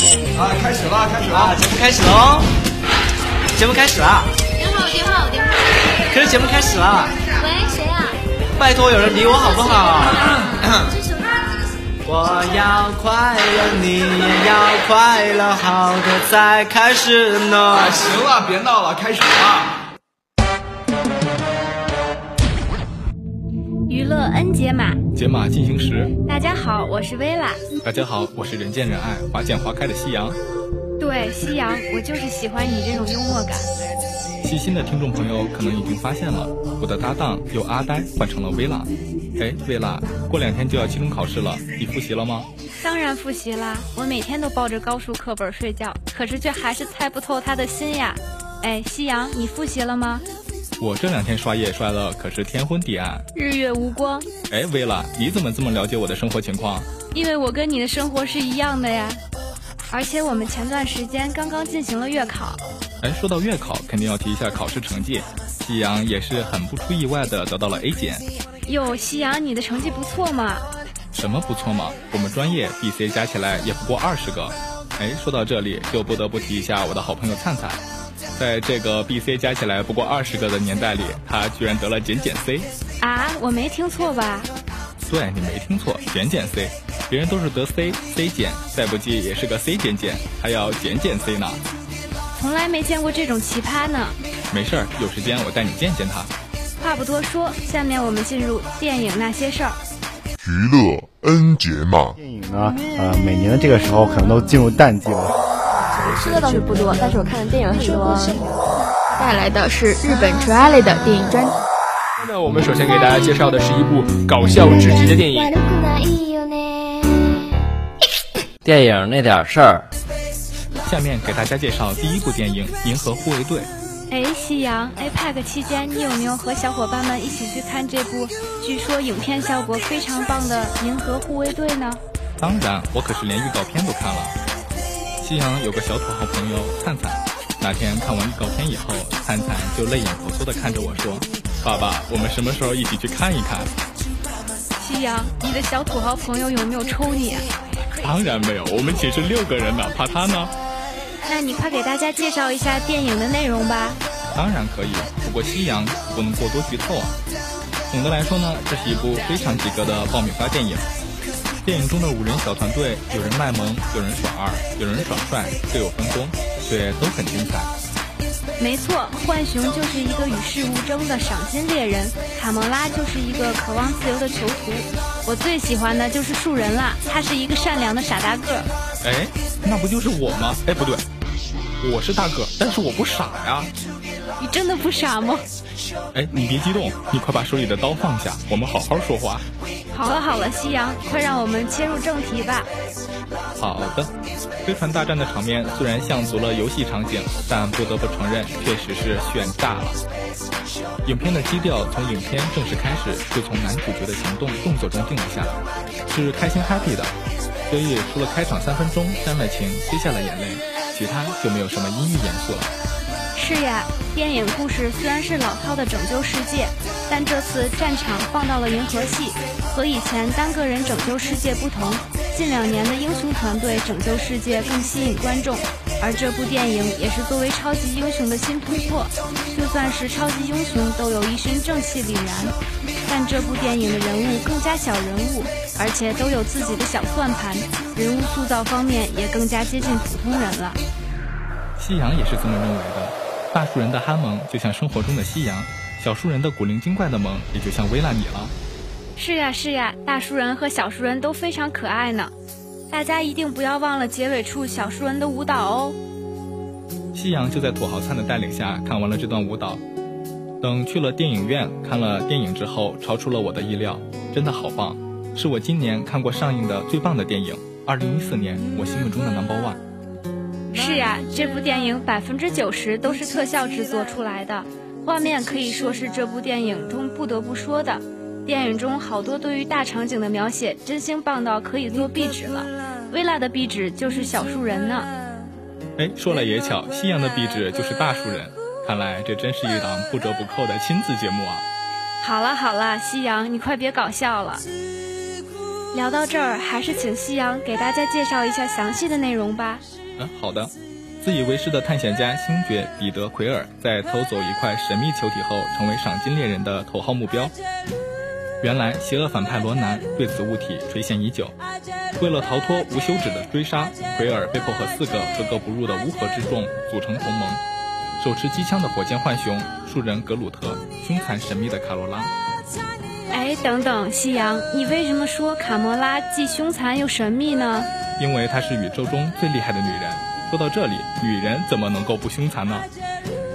啊，开始了，开始了，节目开始喽！节目开始了。电话，电话，电话。可是节目开始了。喂，谁啊？拜托，有人理我好不好？我要快乐，你也要快乐，好的才开始呢。行了，别闹了，开始吧。娱乐 N 解码，解码进行时。大家好，我是薇拉。大家好，我是人见人爱、花见花开的夕阳。对，夕阳，我就是喜欢你这种幽默感。细心的听众朋友可能已经发现了，我的搭档由阿呆换成了薇拉。哎，薇拉，过两天就要期中考试了，你复习了吗？当然复习啦，我每天都抱着高数课本睡觉，可是却还是猜不透他的心呀。哎，夕阳，你复习了吗？我这两天刷夜刷的可是天昏地暗，日月无光。哎，薇拉，你怎么这么了解我的生活情况？因为我跟你的生活是一样的呀。而且我们前段时间刚刚进行了月考。哎，说到月考，肯定要提一下考试成绩。夕阳也是很不出意外的得到了 A 减。哟，夕阳，你的成绩不错嘛？什么不错嘛？我们专业 B、C 加起来也不过二十个。哎，说到这里，就不得不提一下我的好朋友灿灿。在这个 B、C 加起来不过二十个的年代里，他居然得了减减 C。啊，我没听错吧？对你没听错，减减 C，别人都是得 C、C 减，再不济也是个 C 减减，还要减减 C 呢。从来没见过这种奇葩呢。没事儿，有时间我带你见见他。话不多说，下面我们进入电影那些事儿。娱乐 N 节嘛。电影呢，呃，每年的这个时候可能都进入淡季了。吃的倒是不多，但是我看的电影很多。带来的是日本纯爱类的电影专辑。那我们首先给大家介绍的是一部搞笑至极的电影。电影那点事儿。下面给大家介绍第一部电影《银河护卫队》。哎，夕阳，APEC 期间你有没有和小伙伴们一起去看这部据说影片效果非常棒的《银河护卫队》呢？当然，我可是连预告片都看了。夕阳有个小土豪朋友灿灿，那天看完预告片以后，灿灿就泪眼婆娑地看着我说：“爸爸，我们什么时候一起去看一看？”夕阳，你的小土豪朋友有没有抽你？当然没有，我们寝室六个人呢，怕他呢？那你快给大家介绍一下电影的内容吧。当然可以，不过夕阳不能过多剧透啊。总的来说呢，这是一部非常及格的爆米花电影。电影中的五人小团队，有人卖萌，有人耍二，有人耍帅，各有分工，却都很精彩。没错，浣熊就是一个与世无争的赏金猎人，卡蒙拉就是一个渴望自由的囚徒。我最喜欢的就是树人啦，他是一个善良的傻大个。哎，那不就是我吗？哎，不对。我是大个，但是我不傻呀。你真的不傻吗？哎，你别激动，你快把手里的刀放下，我们好好说话。好了好了，夕阳，快让我们切入正题吧。好的，飞船大战的场面虽然像足了游戏场景，但不得不承认，确实是炫炸了。影片的基调从影片正式开始就从男主角的行动动作中定了下来，是开心 happy 的，所以除了开场三分钟山外情滴下了眼泪。其他就没有什么阴郁严肃了。是呀，电影故事虽然是老套的拯救世界，但这次战场放到了银河系，和以前单个人拯救世界不同，近两年的英雄团队拯救世界更吸引观众。而这部电影也是作为超级英雄的新突破。就算是超级英雄都有一身正气凛然，但这部电影的人物更加小人物，而且都有自己的小算盘，人物塑造方面也更加接近普通人了。夕阳也是这么认为的，大树人的憨萌就像生活中的夕阳，小树人的古灵精怪的萌也就像微拉你了。是呀是呀，大树人和小树人都非常可爱呢。大家一定不要忘了结尾处小树人的舞蹈哦。夕阳就在土豪灿的带领下看完了这段舞蹈。等去了电影院看了电影之后，超出了我的意料，真的好棒，是我今年看过上映的最棒的电影。二零一四年我心目中的 number one。是呀，这部电影百分之九十都是特效制作出来的，画面可以说是这部电影中不得不说的。电影中好多对于大场景的描写，真心棒到可以做壁纸了。薇拉的壁纸就是小树人呢。哎，说来也巧，夕阳的壁纸就是大树人。看来这真是一档不折不扣的亲子节目啊！好了好了，夕阳，你快别搞笑了。聊到这儿，还是请夕阳给大家介绍一下详细的内容吧。好的。自以为是的探险家星爵彼得奎尔，在偷走一块神秘球体后，成为赏金猎人的头号目标。原来，邪恶反派罗南对此物体垂涎已久。为了逃脱无休止的追杀，奎尔被迫和四个格格不入的乌合之众组成同盟：手持机枪的火箭浣熊、树人格鲁特、凶残神秘的卡罗拉。哎，等等，夕阳，你为什么说卡魔拉既凶残又神秘呢？因为她是宇宙中最厉害的女人。说到这里，女人怎么能够不凶残呢？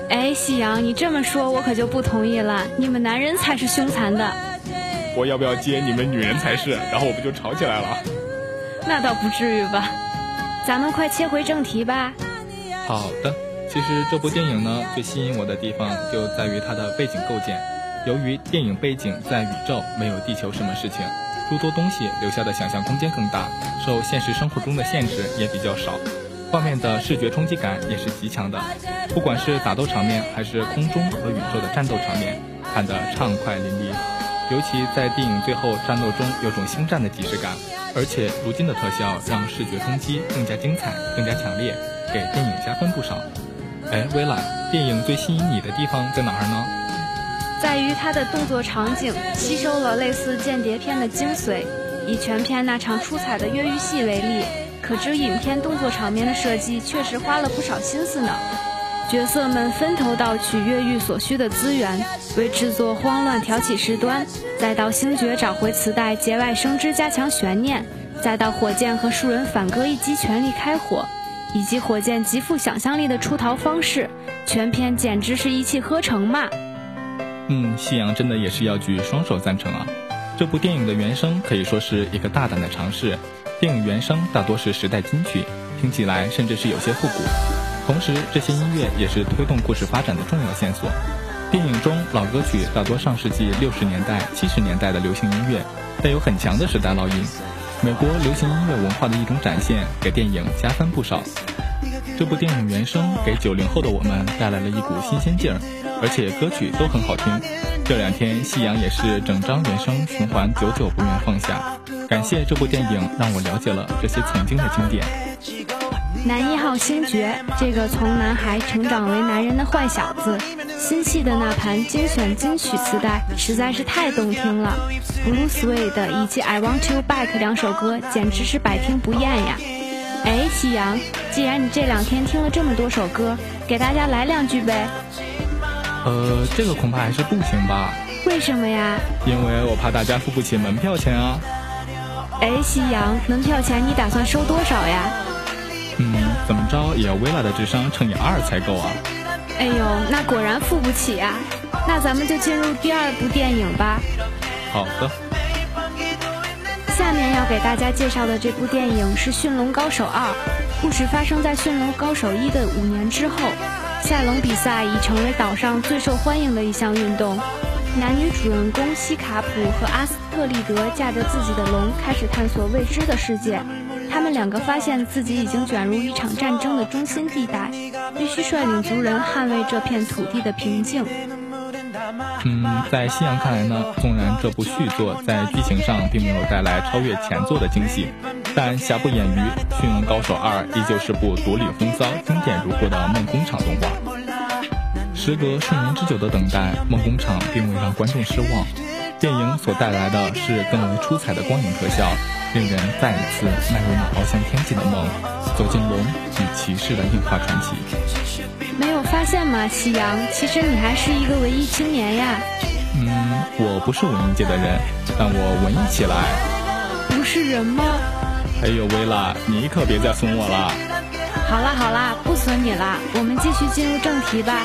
哎，夕阳，你这么说，我可就不同意了。你们男人才是凶残的。我要不要接你们女人才是？然后我们就吵起来了？那倒不至于吧。咱们快切回正题吧。好的，其实这部电影呢，最吸引我的地方就在于它的背景构建。由于电影背景在宇宙，没有地球什么事情，诸多东西留下的想象空间更大，受现实生活中的限制也比较少。画面的视觉冲击感也是极强的，不管是打斗场面还是空中和宇宙的战斗场面，看得畅快淋漓。尤其在电影最后战斗中，有种星战的即视感，而且如今的特效让视觉冲击更加精彩、更加强烈，给电影加分不少。哎，薇拉，电影最吸引你的地方在哪儿呢？在于它的动作场景吸收了类似间谍片的精髓，以全片那场出彩的越狱戏为例，可知影片动作场面的设计确实花了不少心思呢。角色们分头盗取越狱所需的资源，为制作慌乱挑起事端；再到星爵找回磁带节外生枝加强悬念；再到火箭和树人反戈一击全力开火，以及火箭极富想象力的出逃方式，全片简直是一气呵成嘛！嗯，夕阳真的也是要举双手赞成啊！这部电影的原声可以说是一个大胆的尝试，电影原声大多是时代金曲，听起来甚至是有些复古。同时，这些音乐也是推动故事发展的重要线索。电影中老歌曲大多上世纪六十年代、七十年代的流行音乐，带有很强的时代烙印，美国流行音乐文化的一种展现，给电影加分不少。这部电影原声给九零后的我们带来了一股新鲜劲儿，而且歌曲都很好听。这两天，夕阳也是整张原声循环，久久不愿放下。感谢这部电影，让我了解了这些曾经的经典。男一号星爵，这个从男孩成长为男人的坏小子，新戏的那盘精选金曲磁带实在是太动听了，《Blue Suede》以及《I Want You Back》两首歌简直是百听不厌呀！哎，夕阳，既然你这两天听了这么多首歌，给大家来两句呗？呃，这个恐怕还是不行吧？为什么呀？因为我怕大家付不起门票钱啊！哎，夕阳，门票钱你打算收多少呀？嗯，怎么着也要薇拉的智商乘以二才够啊！哎呦，那果然付不起啊！那咱们就进入第二部电影吧。好的。下面要给大家介绍的这部电影是《驯龙高手二》，故事发生在《驯龙高手一》的五年之后。赛龙比赛已成为岛上最受欢迎的一项运动。男女主人公西卡普和阿斯特利德驾着自己的龙，开始探索未知的世界。他们两个发现自己已经卷入一场战争的中心地带，必须率领族人捍卫这片土地的平静。嗯，在夕阳看来呢，纵然这部续作在剧情上并没有带来超越前作的惊喜，但瑕不掩瑜，《驯龙高手二》依旧是部独领风骚、经典如故的梦工厂动画。时隔数年之久的等待，梦工厂并未让观众失望，电影所带来的是更为出彩的光影特效。令人再一次迈入那翱翔天际的梦，走进龙与骑士的映画传奇。没有发现吗，夕阳？其实你还是一个文艺青年呀。嗯，我不是文艺界的人，但我文艺起来。不是人吗？哎呦，薇拉，你可别再损我了。好啦好啦，不损你啦，我们继续进入正题吧。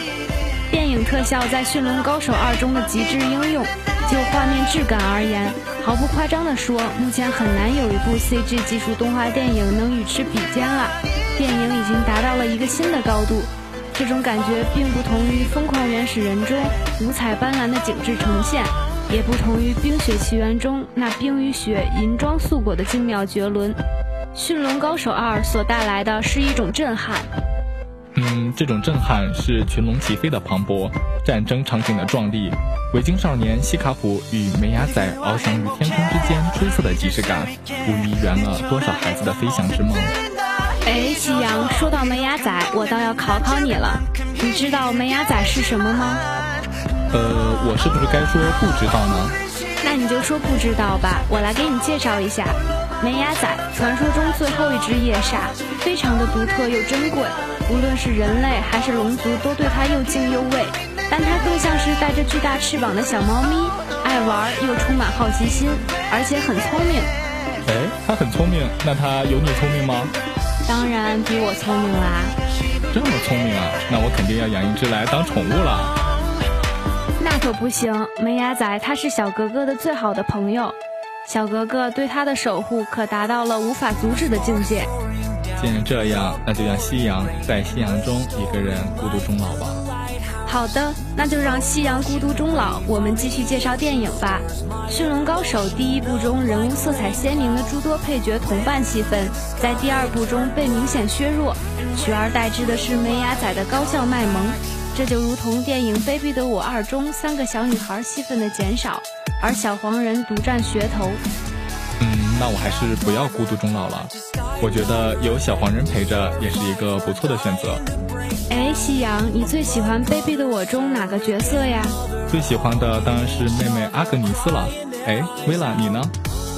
电影特效在《驯龙高手二》中的极致应用，就画面质感而言，毫不夸。夸张地说，目前很难有一部 CG 技术动画电影能与之比肩了。电影已经达到了一个新的高度，这种感觉并不同于《疯狂原始人》中五彩斑斓的景致呈现，也不同于《冰雪奇缘》中那冰与雪银装素裹的精妙绝伦。《驯龙高手二》所带来的是一种震撼。嗯，这种震撼是群龙齐飞的磅礴，战争场景的壮丽，维京少年西卡普与梅亚仔翱翔于天空之间出色的即视感，无疑圆了多少孩子的飞翔之梦。哎，夕阳，说到门牙仔，我倒要考考你了，你知道门牙仔是什么吗？呃，我是不是该说不知道呢？那你就说不知道吧，我来给你介绍一下，门牙仔，传说中最后一只夜煞，非常的独特又珍贵。无论是人类还是龙族，都对它又敬又畏，但它更像是带着巨大翅膀的小猫咪，爱玩又充满好奇心，而且很聪明。哎，它很聪明，那它有你聪明吗？当然比我聪明啦。这么聪明啊，那我肯定要养一只来当宠物了。那可不行，门牙仔他是小格格的最好的朋友，小格格对他的守护可达到了无法阻止的境界。既然这样，那就让夕阳在夕阳中一个人孤独终老吧。好的，那就让夕阳孤独终老。我们继续介绍电影吧。《驯龙高手》第一部中人物色彩鲜明的诸多配角同伴戏份，在第二部中被明显削弱，取而代之的是梅雅仔的高效卖萌。这就如同电影《卑鄙的我二》中三个小女孩戏份的减少，而小黄人独占噱头。嗯，那我还是不要孤独终老了。我觉得有小黄人陪着也是一个不错的选择。哎，夕阳，你最喜欢《卑鄙的我》中哪个角色呀？最喜欢的当然是妹妹阿格尼斯了。哎，薇拉，你呢？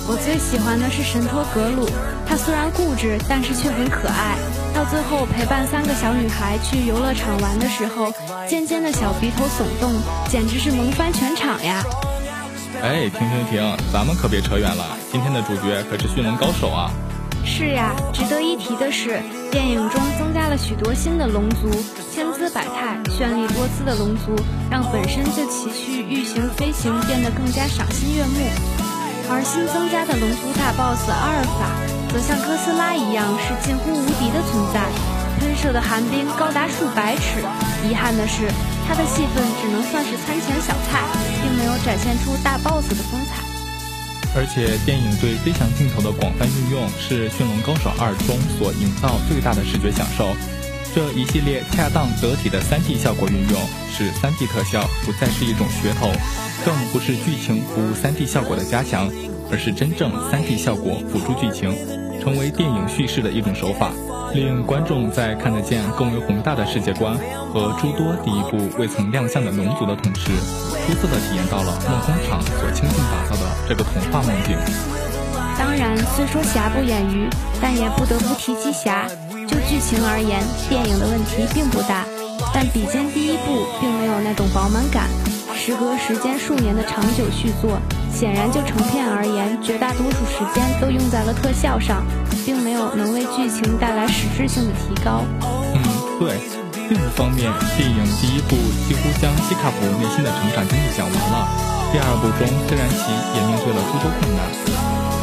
我最喜欢的是神托格鲁，他虽然固执，但是却很可爱。到最后陪伴三个小女孩去游乐场玩的时候，尖尖的小鼻头耸动，简直是萌翻全场呀！哎，停停停，咱们可别扯远了。今天的主角可是驯龙高手啊！是呀，值得一提的是，电影中增加了许多新的龙族，千姿百态、绚丽多姿的龙族，让本身就崎岖欲行飞行变得更加赏心悦目。而新增加的龙族大 BOSS 阿尔法，则像哥斯拉一样是近乎无敌的存在，喷射的寒冰高达数百尺。遗憾的是。他的戏份只能算是餐前小菜，并没有展现出大 boss 的风采。而且，电影对飞翔镜头的广泛运用是《驯龙高手二》中所营造最大的视觉享受。这一系列恰当得体的 3D 效果运用，使 3D 特效不再是一种噱头，更不是剧情服务 3D 效果的加强，而是真正 3D 效果辅助剧情，成为电影叙事的一种手法。令观众在看得见更为宏大的世界观和诸多第一部未曾亮相的龙族的同时，出色的体验到了梦工厂所倾尽打造的这个童话梦境。当然，虽说瑕不掩瑜，但也不得不提及瑕。就剧情而言，电影的问题并不大，但比肩第一部，并没有那种饱满感。时隔时间数年的长久续作，显然就成片而言，绝大多数时间都用在了特效上，并没有能为剧情带来实质性的提高。嗯，对。另一方面，电影第一部几乎将西卡普内心的成长经历讲完了。第二部中，虽然其也面对了诸多困难，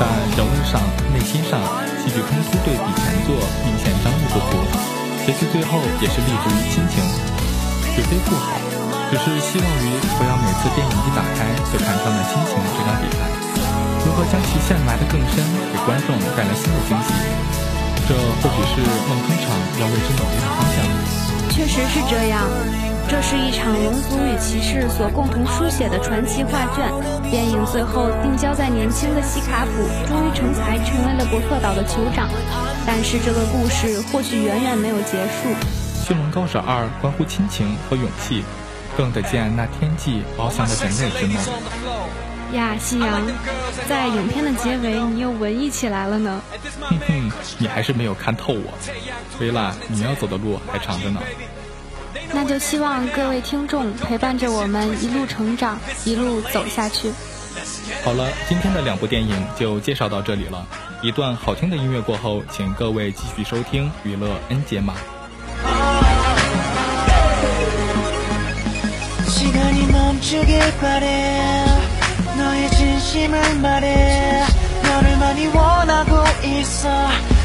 但人物上、内心上，戏剧冲突对比前作明显张力不足。结局最后也是立足于亲情，绝非不好。只是希望于不要每次电影一打开就看上了亲情这张底牌，如何将其线埋得更深，给观众带来新的惊喜？这或许是梦工厂要为之努力的方向。确实是这样，这是一场龙族与骑士所共同书写的传奇画卷。电影最后定焦在年轻的西卡普终于成才，成为了伯克岛的酋长。但是这个故事或许远远没有结束。《驯龙高手二》关乎亲情和勇气。更得见那天际翱翔的人类之梦呀！夕阳，在影片的结尾，你又文艺起来了呢。哼哼，你还是没有看透我。薇拉，你要走的路还长着呢。那就希望各位听众陪伴着我们一路成长，一路走下去。好了，今天的两部电影就介绍到这里了。一段好听的音乐过后，请各位继续收听娱乐 N 解码。 멈추길 바래. 너의 진심을 말해. 있어.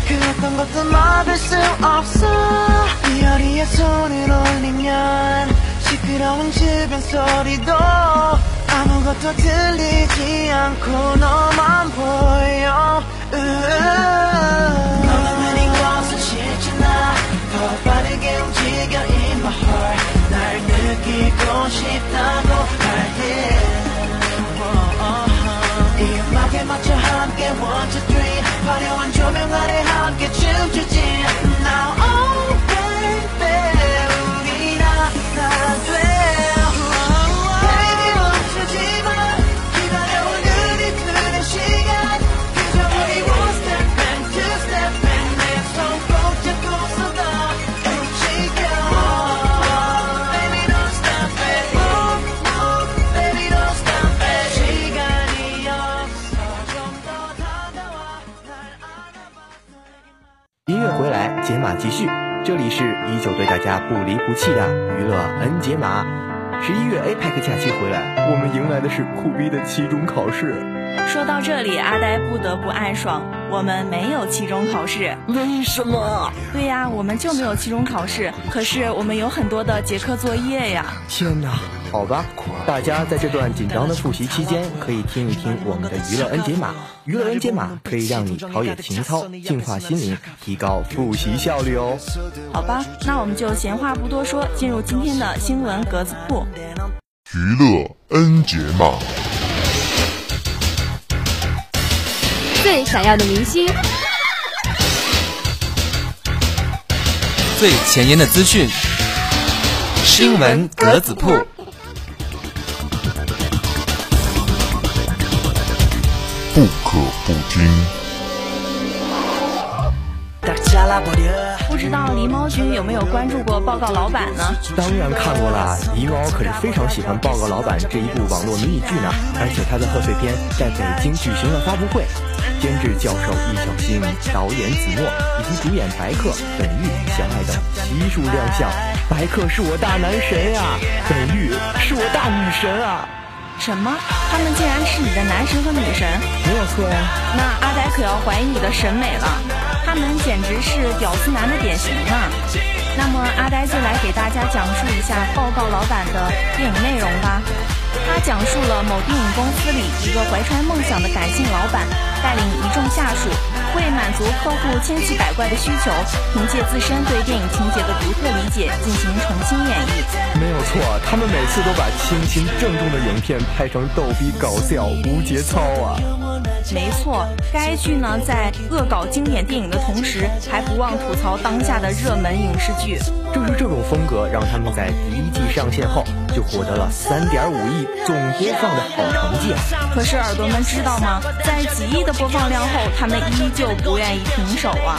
그 어떤 것도 막을 수 없어. 이어리에 손을 올리면 시끄러운 주변 소리도 아무것도 들리지 않고 너만 보여. 너만 흐린 것은 싫잖아. 더 빠르게 움직여 느끼고 싶다고 말해. 이 음악에 맞춰 함께 one two 화려한 조명 아래 함께 춤추지. Now 码继续。这里是依旧对大家不离不弃的娱乐 N 解码。十一月 APEC 假期回来，我们迎来的是苦逼的期中考试。说到这里，阿呆不得不暗爽，我们没有期中考试。为什么？对呀，我们就没有期中考试，可是我们有很多的结课作业呀。天哪！好吧，大家在这段紧张的复习期间，可以听一听我们的娱乐 N 解码。娱乐 N 解码可以让你陶冶情操，净化心灵，提高复习效率哦。好吧，那我们就闲话不多说，进入今天的新闻格子铺。娱乐 N 解码，最闪耀的明星，最前沿的资讯，新闻格子铺。可不听。不知道狸猫君有没有关注过《报告老板》呢？当然看过啦，狸猫可是非常喜欢《报告老板》这一部网络迷你剧呢。而且他的贺岁片在北京举行了发布会，监制教授易小星、导演子墨以及主演白客、本玉、小爱等悉数亮相。白客是我大男神啊，本玉是我大女神啊！什么？他们竟然是你的男神和女神？没有错呀。那阿呆可要怀疑你的审美了，他们简直是屌丝男的典型啊！那么阿呆就来给大家讲述一下《报告老板》的电影内容吧。他讲述了某电影公司里一个怀揣梦想的感性老板，带领一众下属，为满足客户千奇百怪的需求，凭借自身对电影情节的独特理解进行重新演绎。没有错，他们每次都把清新郑重的影片拍成逗逼搞笑、无节操啊！没错，该剧呢在恶搞经典电影的同时，还不忘吐槽当下的热门影视剧。正是这种风格，让他们在第一季上线后就获得了三点五亿总播放的好成绩啊！可是耳朵们知道吗？在几亿的播放量后，他们依旧不愿意停手啊！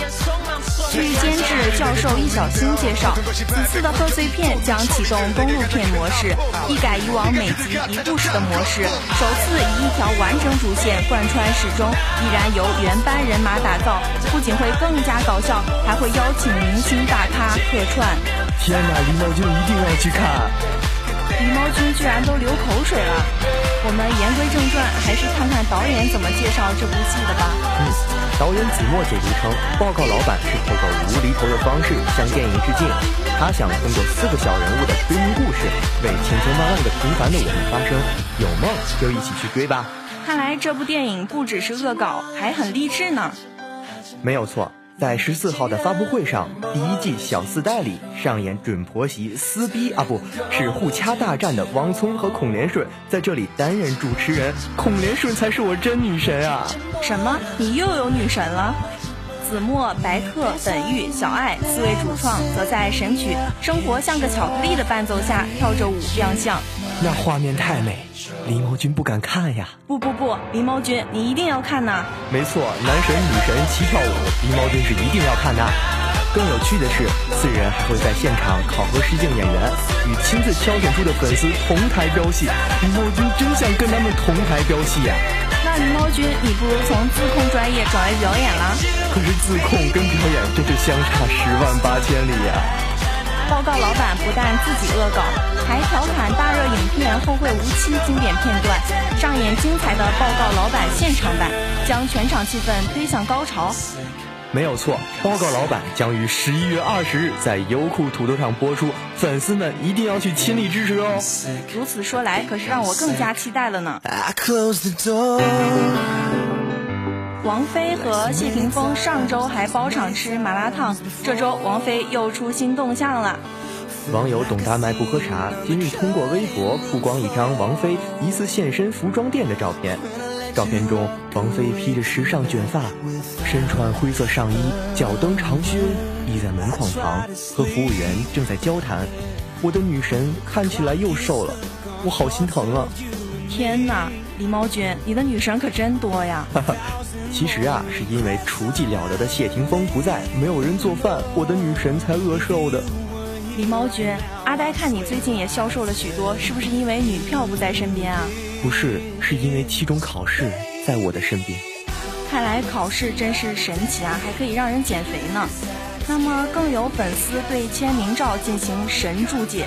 据监制教授易小星介绍，此次的贺岁片将启动公路片模式，一改以往每集一故事的模式，首次以一条完整主线贯穿始终，依然由原班人马打造，不仅会更加搞笑，还会邀请明星大咖客串。天哪，狸猫君一定要去看！狸猫君居然都流口水了。我们言归正传，还是看看导演怎么介绍这部戏的吧。嗯，导演子墨解读称，《报告老板》是透过无厘头的方式向电影致敬。他想通过四个小人物的追梦故事，为千千万万个平凡的我们发声。有梦就一起去追吧！看来这部电影不只是恶搞，还很励志呢。没有错。在十四号的发布会上，第一季《小四代》里上演准婆媳撕逼啊，不是互掐大战的王聪和孔连顺在这里担任主持人。孔连顺才是我真女神啊！什么？你又有女神了？子墨、白客、本玉、小爱四位主创则在神曲《生活像个巧克力》的伴奏下跳着舞亮相，那画面太美，狸猫君不敢看呀！不不不，狸猫君你一定要看呐！没错，男神女神齐跳舞，狸猫君是一定要看的。更有趣的是，四人还会在现场考核试镜演员，与亲自挑选出的粉丝同台飙戏。狸猫君真想跟他们同台飙戏呀！那狸猫君，你不如从自控专业转为表演啦。可是自控跟表演真是相差十万八千里呀！报告老板不但自己恶搞，还调侃大热影片《后会无期》经典片段，上演精彩的报告老板现场版，将全场气氛推向高潮。没有错，报告老板将于十一月二十日在优酷土豆上播出，粉丝们一定要去亲力支持哦。如此说来，可是让我更加期待了呢。王菲和谢霆锋上周还包场吃麻辣烫，这周王菲又出新动向了。网友董大麦不喝茶今日通过微博曝光一张王菲疑似现身服装店的照片。照片中，王菲披着时尚卷发，身穿灰色上衣，脚蹬长靴，倚在门框旁，和服务员正在交谈。我的女神看起来又瘦了，我好心疼啊！天哪，狸猫君，你的女神可真多呀！其实啊，是因为厨技了得的谢霆锋不在，没有人做饭，我的女神才饿瘦的。狸猫君，阿呆看你最近也消瘦了许多，是不是因为女票不在身边啊？不是，是因为期中考试在我的身边。看来考试真是神奇啊，还可以让人减肥呢。那么更有粉丝对签名照进行神注解：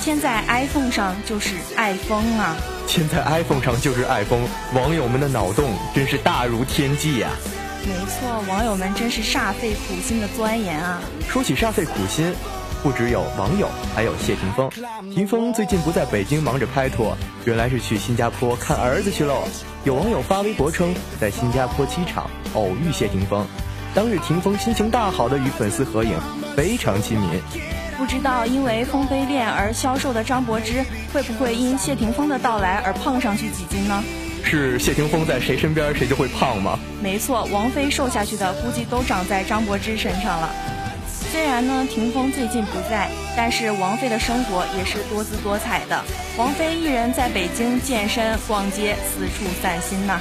签在 iPhone 上就是爱疯啊！签在 iPhone 上就是爱疯，网友们的脑洞真是大如天际呀！没错，网友们真是煞费苦心的钻研啊。说起煞费苦心。不只有网友，还有谢霆锋。霆锋最近不在北京忙着拍拖，原来是去新加坡看儿子去喽。有网友发微博称，在新加坡机场偶遇谢霆锋，当日霆锋心情大好的与粉丝合影，非常亲民。不知道因为风飞恋而消瘦的张柏芝，会不会因谢霆锋的到来而胖上去几斤呢？是谢霆锋在谁身边谁就会胖吗？没错，王菲瘦下去的估计都长在张柏芝身上了。虽然呢，霆锋最近不在，但是王菲的生活也是多姿多彩的。王菲一人在北京健身、逛街，四处散心呐。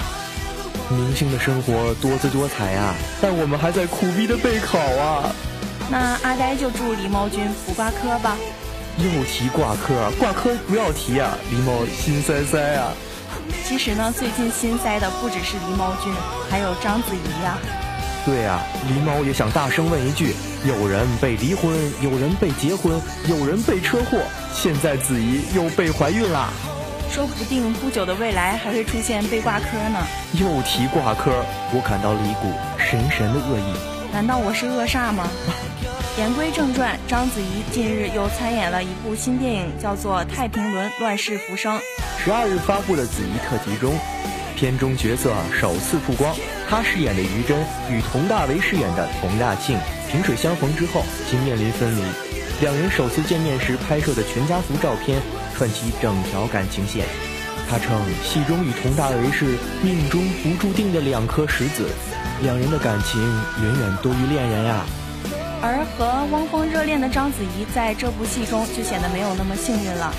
明星的生活多姿多彩啊，但我们还在苦逼的备考啊。那阿呆就祝狸猫君不挂科吧。又提挂科，挂科不要提啊，狸猫心塞塞啊。其实呢，最近心塞的不只是狸猫君，还有章子怡呀。对啊，狸猫也想大声问一句：有人被离婚，有人被结婚，有人被车祸，现在子怡又被怀孕啦。说不定不久的未来还会出现被挂科呢。又提挂科，我感到了一股神神的恶意。难道我是恶煞吗？言归正传，章子怡近日又参演了一部新电影，叫做《太平轮乱世浮生》。十二日发布的子怡特辑中。片中角色首次曝光，她饰演的于真与佟大为饰演的佟大庆萍水相逢之后，竟面临分离。两人首次见面时拍摄的全家福照片，串起整条感情线。他称戏中与佟大为是命中不注定的两颗石子，两人的感情远远多于恋人呀。而和汪峰热恋的章子怡在这部戏中就显得没有那么幸运了。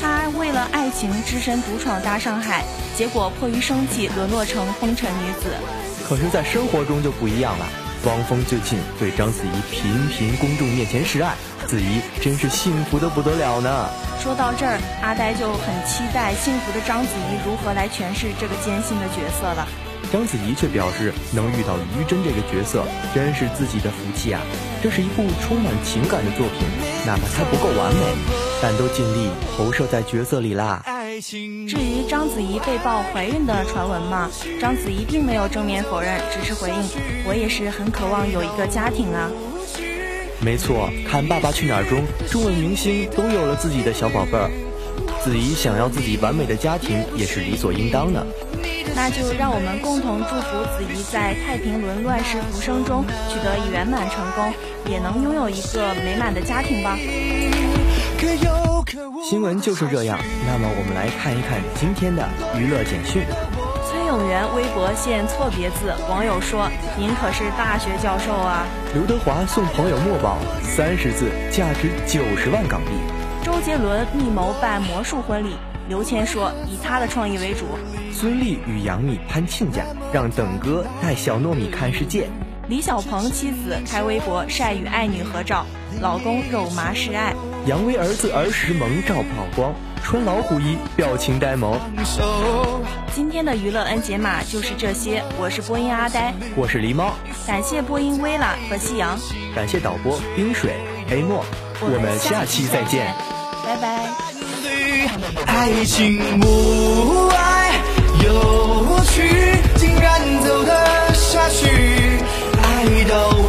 她为了爱情只身独闯大上海，结果迫于生计沦落成风尘女子。可是，在生活中就不一样了。汪峰最近对章子怡频频公众面前示爱，子怡真是幸福的不得了呢。说到这儿，阿呆就很期待幸福的章子怡如何来诠释这个艰辛的角色了。章子怡却表示，能遇到于真这个角色，真是自己的福气啊！这是一部充满情感的作品，哪怕它不够完美，但都尽力投射在角色里啦。至于章子怡被曝怀孕的传闻嘛，章子怡并没有正面否认，只是回应：“我也是很渴望有一个家庭啊。”没错，看《爸爸去哪儿》中，众位明星都有了自己的小宝贝儿，子怡想要自己完美的家庭也是理所应当的。那就让我们共同祝福子怡在太平轮乱世浮生中取得圆满成功，也能拥有一个美满的家庭吧。新闻就是这样，那么我们来看一看今天的娱乐简讯。崔永元微博现错别字，网友说：“您可是大学教授啊。”刘德华送朋友墨宝三十字，价值九十万港币。周杰伦密谋办魔术婚礼，刘谦说以他的创意为主。孙俪与杨幂攀亲家，让等哥带小糯米看世界。李小鹏妻子开微博晒与爱女合照，老公肉麻示爱。杨威儿子儿时萌照曝光，穿老虎衣，表情呆萌。今天的娱乐 N 解码就是这些，我是播音阿呆，我是狸猫，感谢播音薇拉和夕阳，感谢导播冰水、黑诺，我们下期再见。爱情不爱，有趣竟然走得下去。爱到。